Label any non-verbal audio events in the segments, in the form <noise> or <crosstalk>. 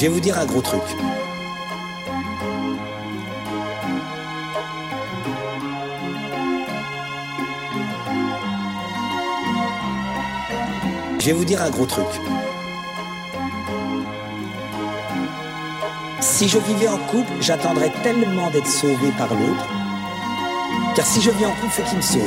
Je vais vous dire un gros truc. Je vais vous dire un gros truc. Si je vivais en couple, j'attendrais tellement d'être sauvé par l'autre. Car si je vis en couple, faut qu'il me sauve.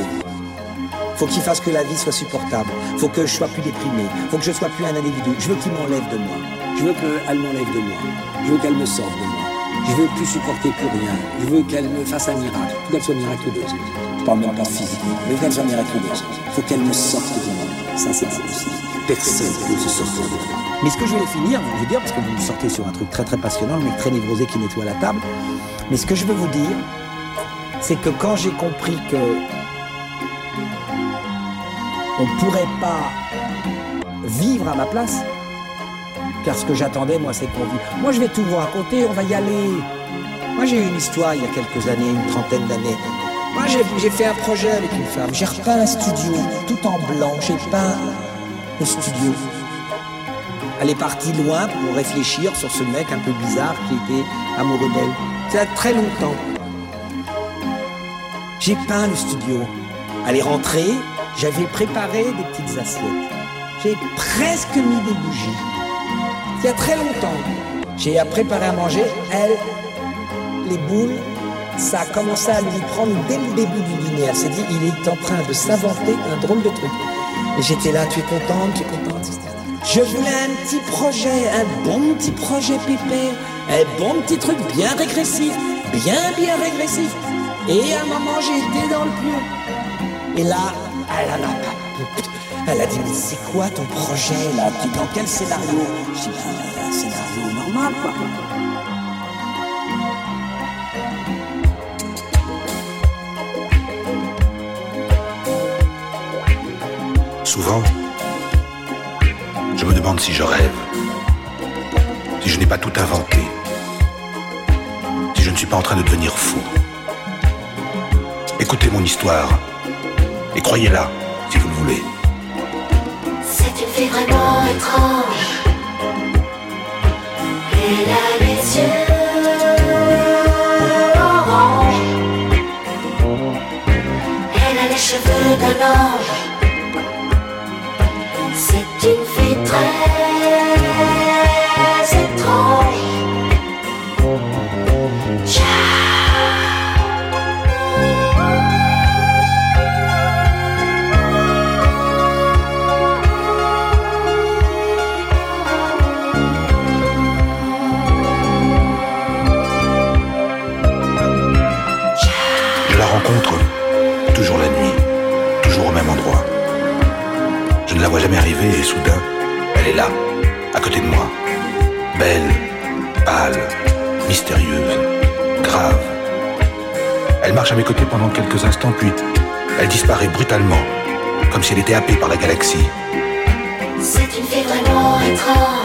Faut qu'il fasse que la vie soit supportable. Faut que je sois plus déprimé. Faut que je sois plus un individu. Je veux qu'il m'enlève de moi. Je veux qu'elle m'enlève de moi. Je veux qu'elle me sorte de moi. Je veux plus supporter plus rien. Je veux qu'elle me fasse un miracle. Qu'elle soit miraculeuse. Je parle même pas physiquement, mais qu'elle soit miraculeuse. Faut qu'elle me sorte de moi. Ça, c'est pas possible. Personne ne peut se sortir de moi. Mais ce que je voulais finir, vous dire, parce que vous me sortez sur un truc très très passionnant, le mec très névrosé qui nettoie la table. Mais ce que je veux vous dire, c'est que quand j'ai compris que on ne pourrait pas vivre à ma place, car ce que j'attendais, moi, c'est qu'on vive. Moi, je vais tout vous raconter, on va y aller. Moi, j'ai eu une histoire il y a quelques années, une trentaine d'années. Moi, j'ai fait un projet avec une femme. J'ai repeint un studio, tout en blanc. J'ai peint le studio. Elle est partie loin pour réfléchir sur ce mec un peu bizarre qui était amoureux d'elle. C'est très longtemps. J'ai peint le studio. Elle est rentrée, j'avais préparé des petites assiettes. J'ai presque mis des bougies. Il y a très longtemps, j'ai préparé à manger. Elle, les boules, ça a commencé à lui prendre dès le début du dîner. Elle s'est dit, il est en train de s'inventer un drôle de truc. Et j'étais là, tu es contente, tu es contente. Je voulais un petit projet, un bon petit projet pépère, un bon petit truc bien régressif, bien bien régressif. Et à un moment, été dans le pieu. Et là, elle en a. Elle a dit, mais c'est quoi ton projet là? Dans quel scénario? Je dis, un scénario normal quoi. Souvent, je me demande si je rêve, si je n'ai pas tout inventé, si je ne suis pas en train de devenir fou. Écoutez mon histoire et croyez-la si vous le voulez. C'est une fille vraiment étrange. Elle a les yeux orange. Elle a les cheveux d'un ange. À mes côtés pendant quelques instants, puis elle disparaît brutalement, comme si elle était happée par la galaxie. Fille vraiment étrange.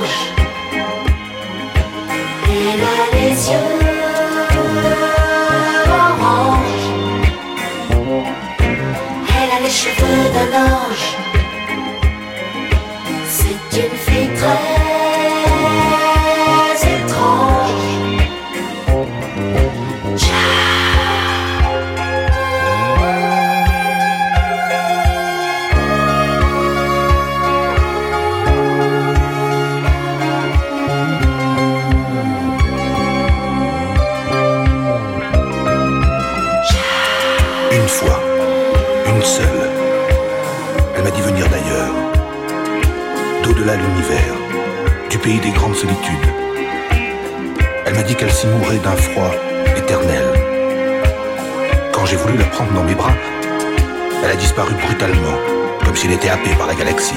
Brutalement, comme s'il était happé par la galaxie.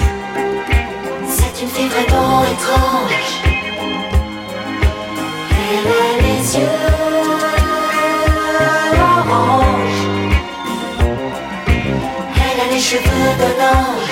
C'est une fille vraiment étrange. Elle a les yeux orange. Elle a les cheveux d'un ange.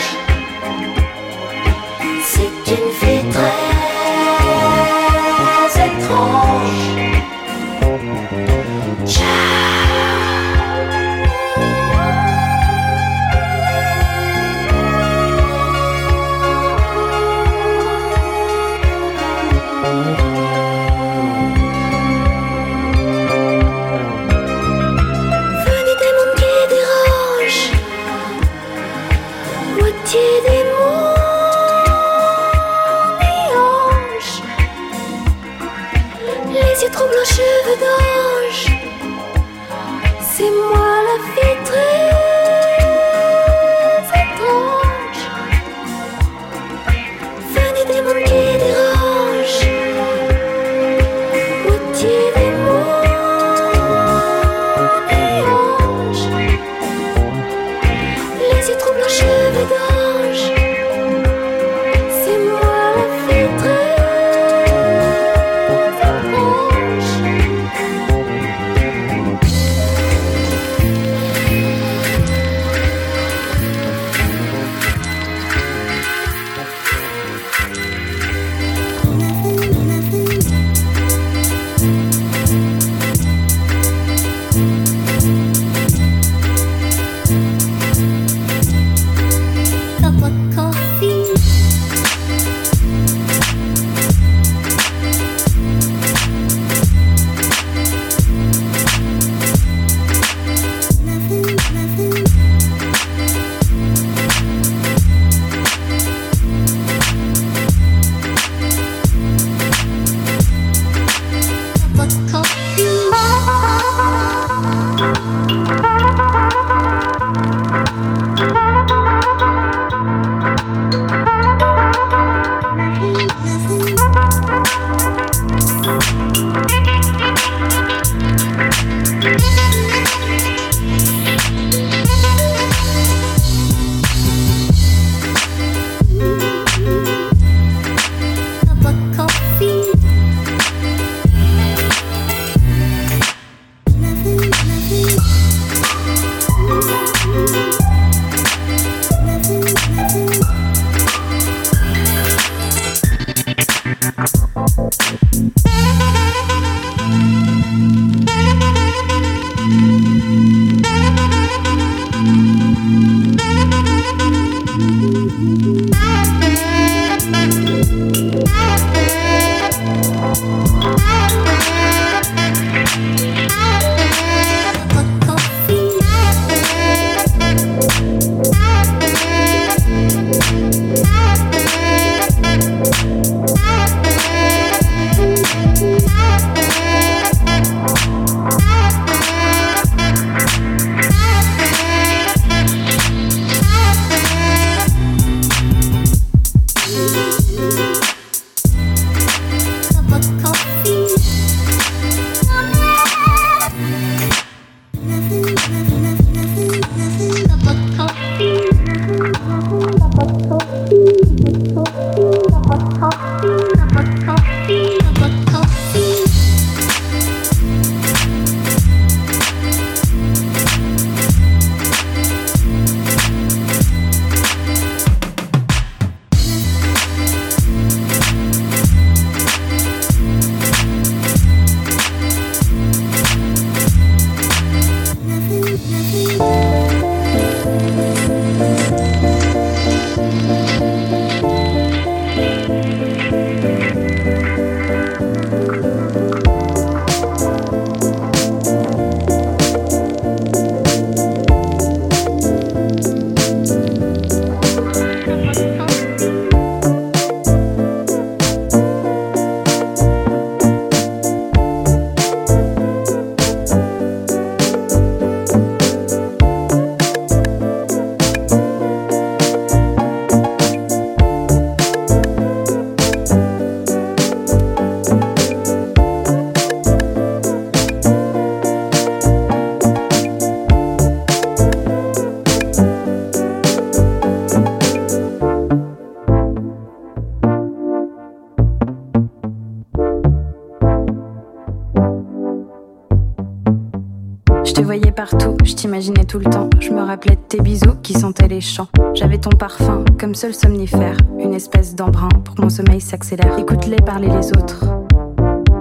Tout le temps. Je me rappelais de tes bisous qui sentaient les champs. J'avais ton parfum comme seul somnifère, une espèce d'embrun pour que mon sommeil s'accélère. Écoute-les parler les autres,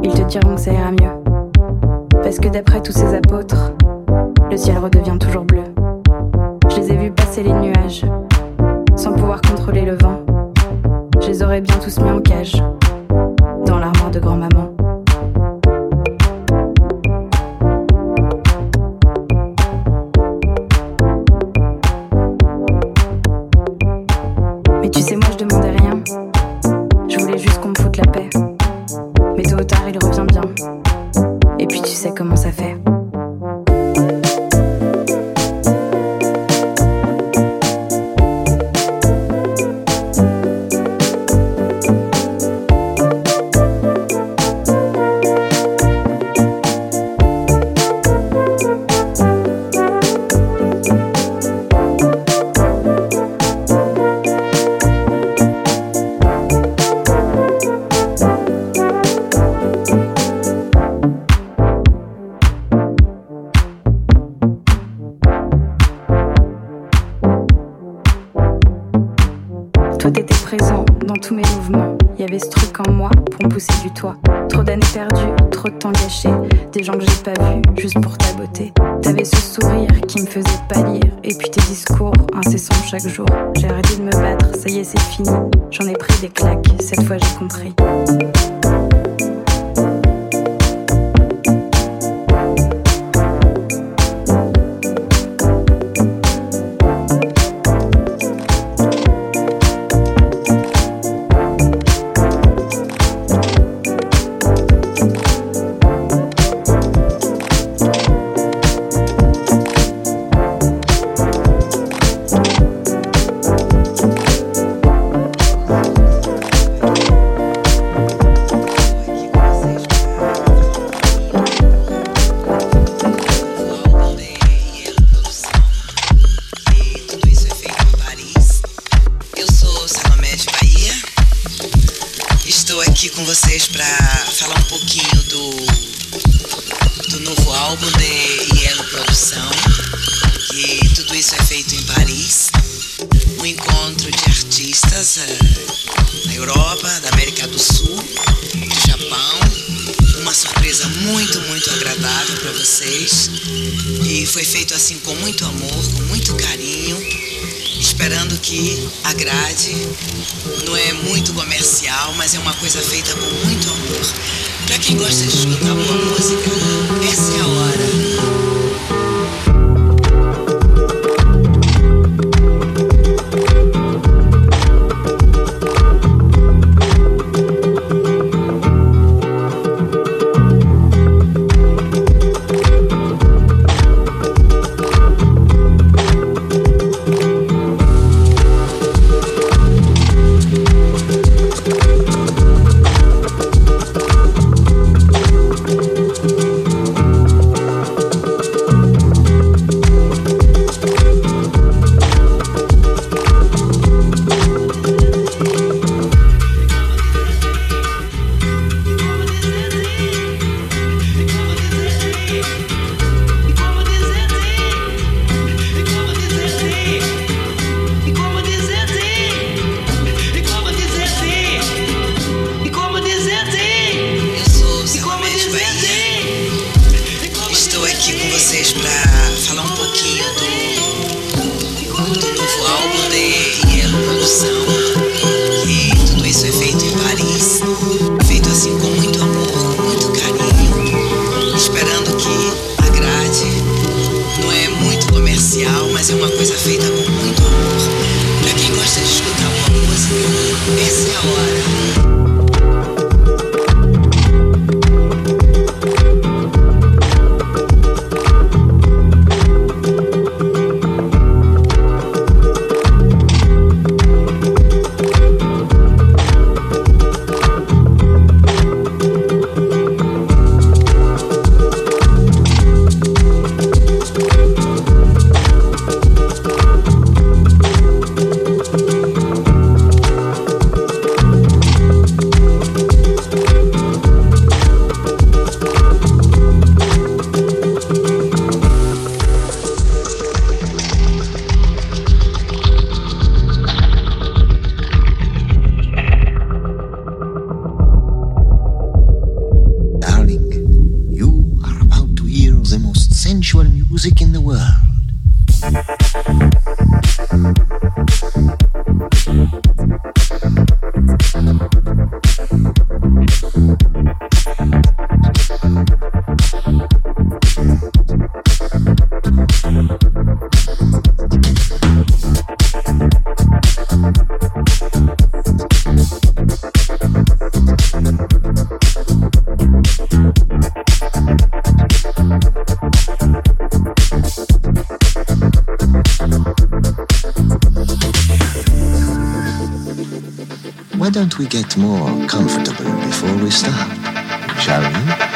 ils te diront que ça ira mieux. Parce que d'après tous ces apôtres, le ciel redevient toujours bleu. Je les ai vus passer les nuages, sans pouvoir contrôler le vent. Je les aurais bien tous mis en we get more comfortable before we start, shall we?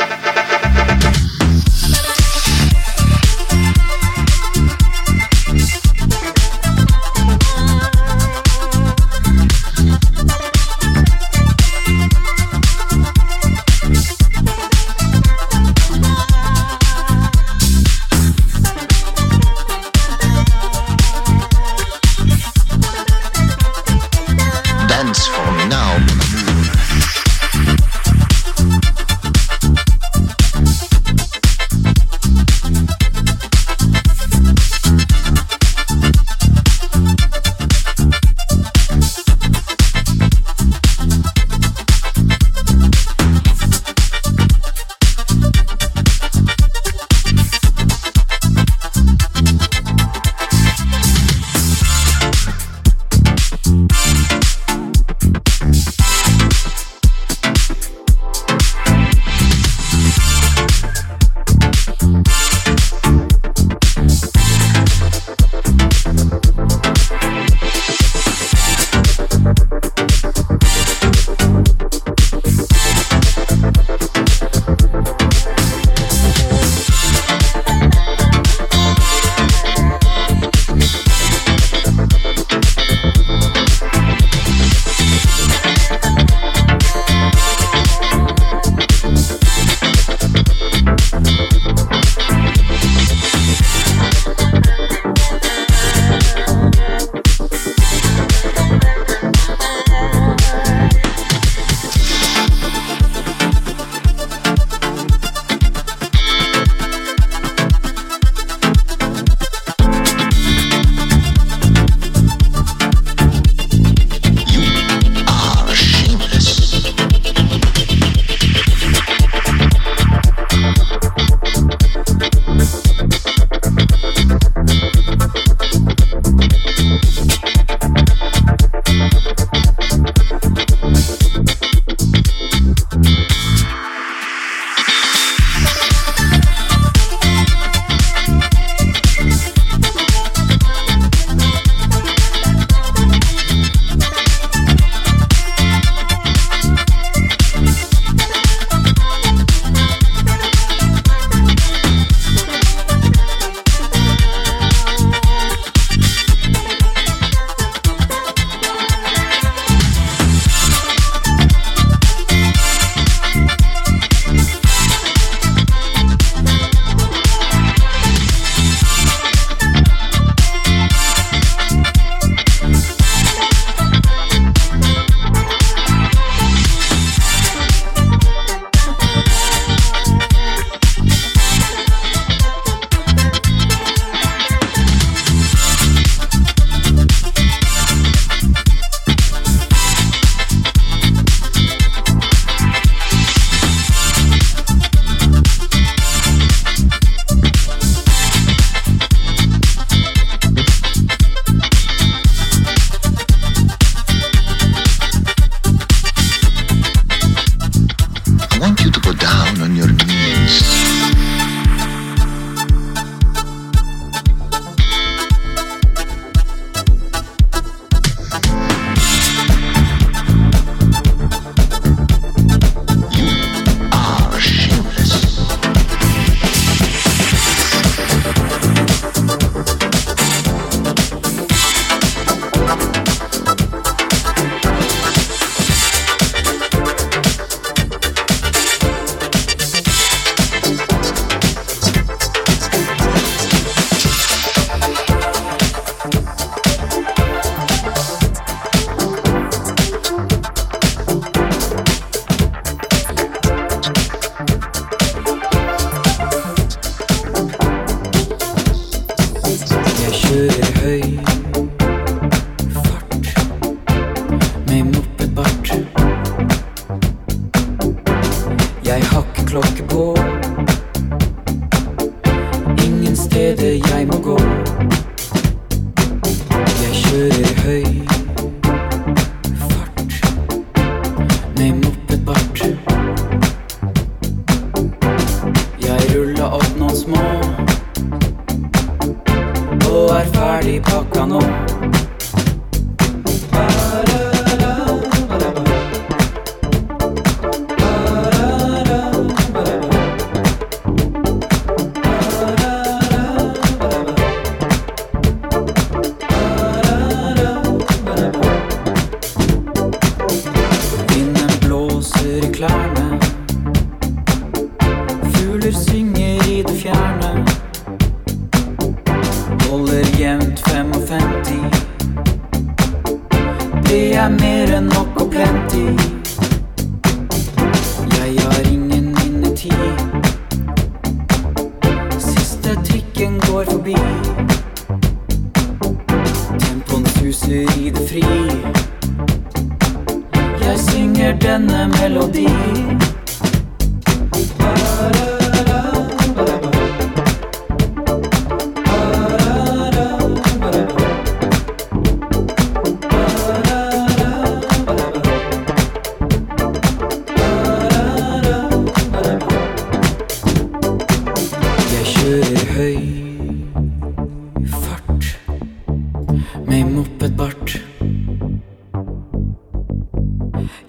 ferdig pakka nå.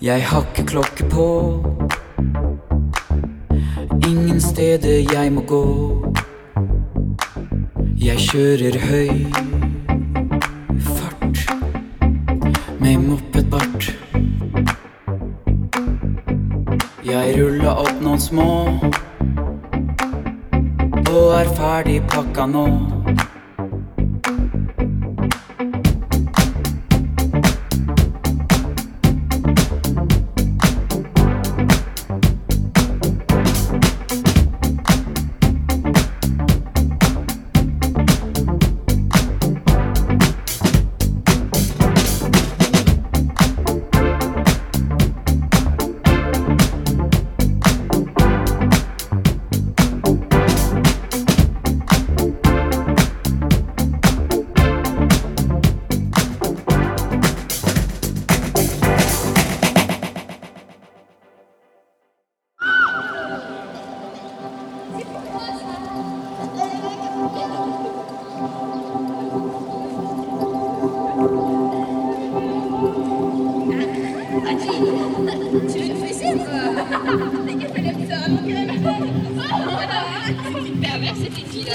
Jeg har klokke på. Ingen steder jeg må gå. Jeg kjører høy fart med mopedbart. Jeg ruller opp noen små og er ferdig pakka nå. <laughs> Perverse cette fille-là.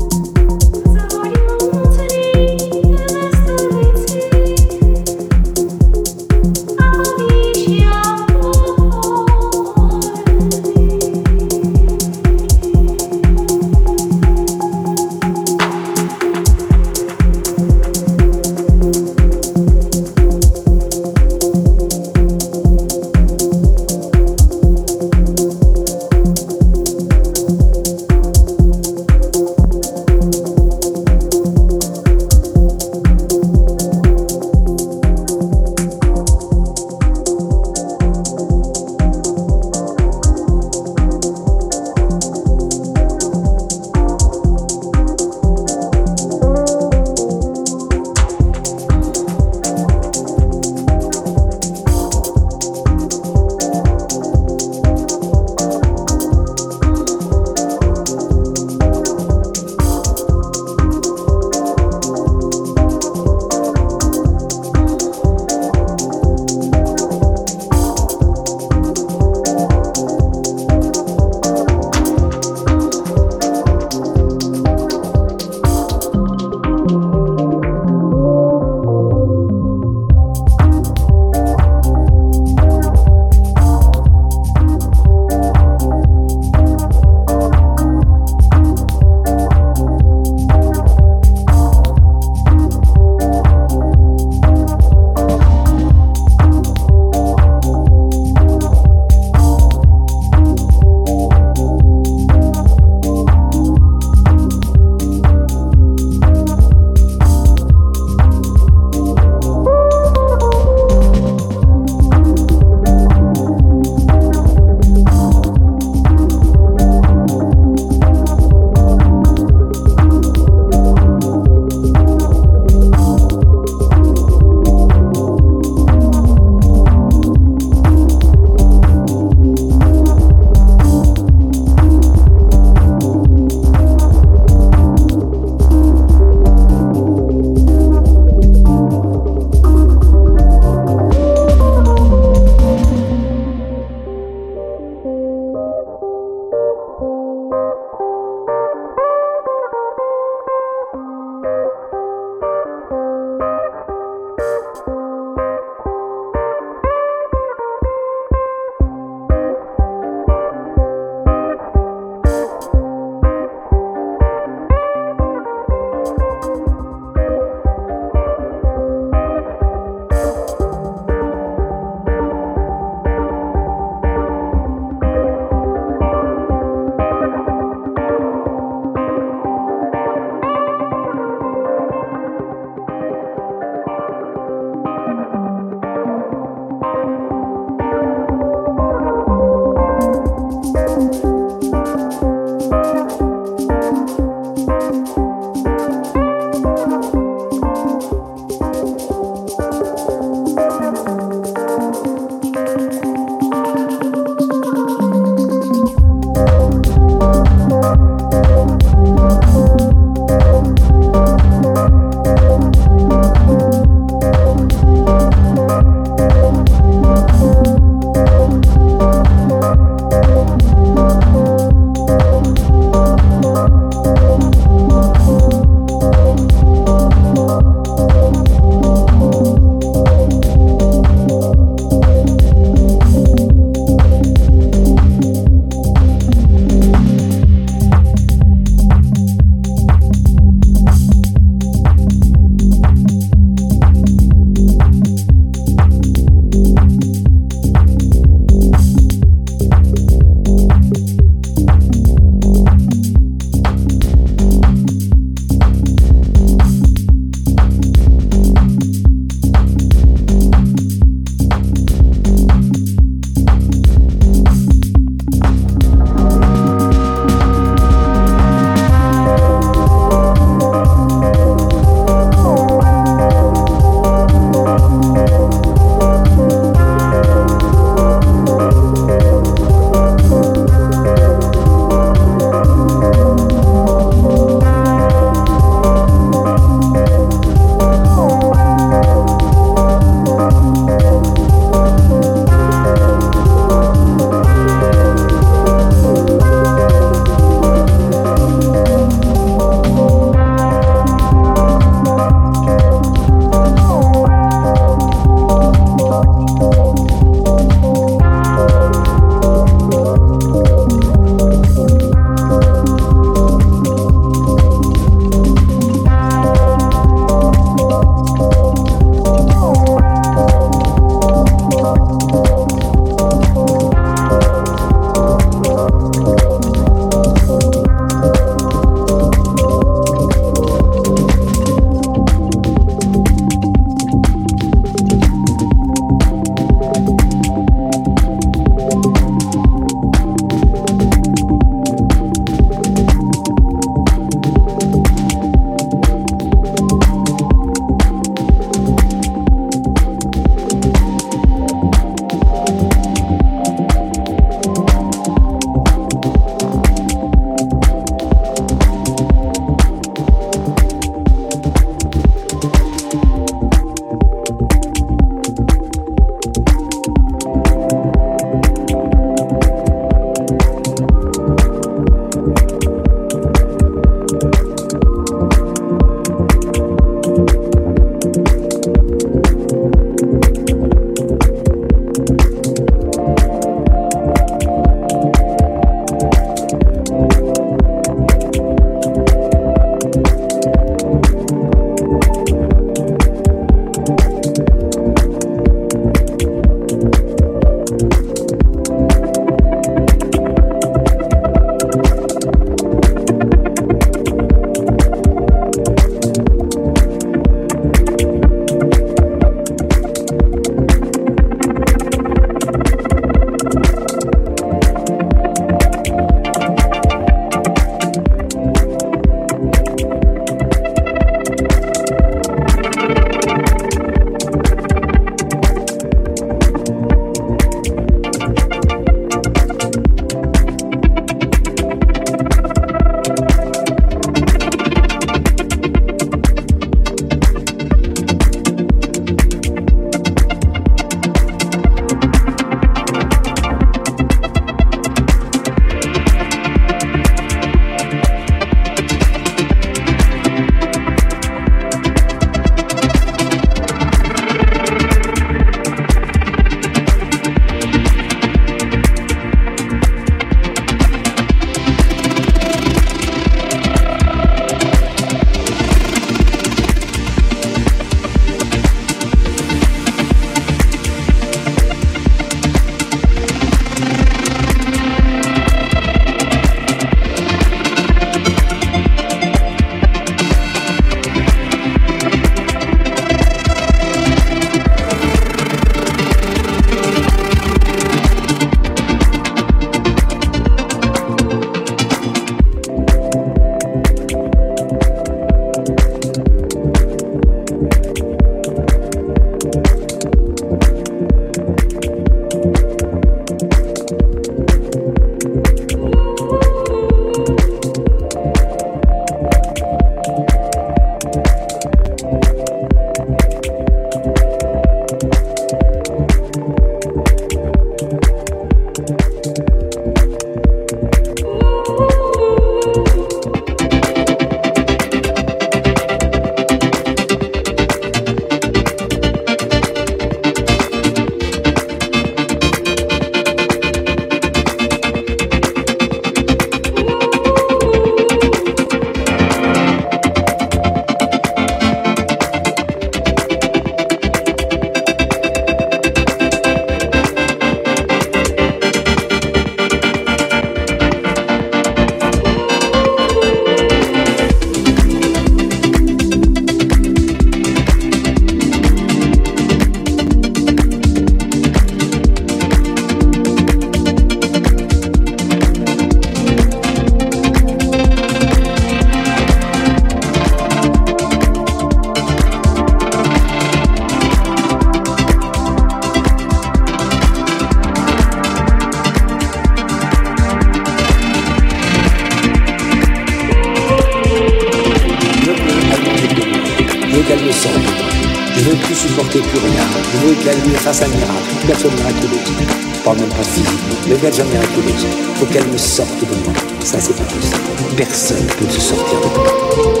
Personne ne peut se sortir de moi.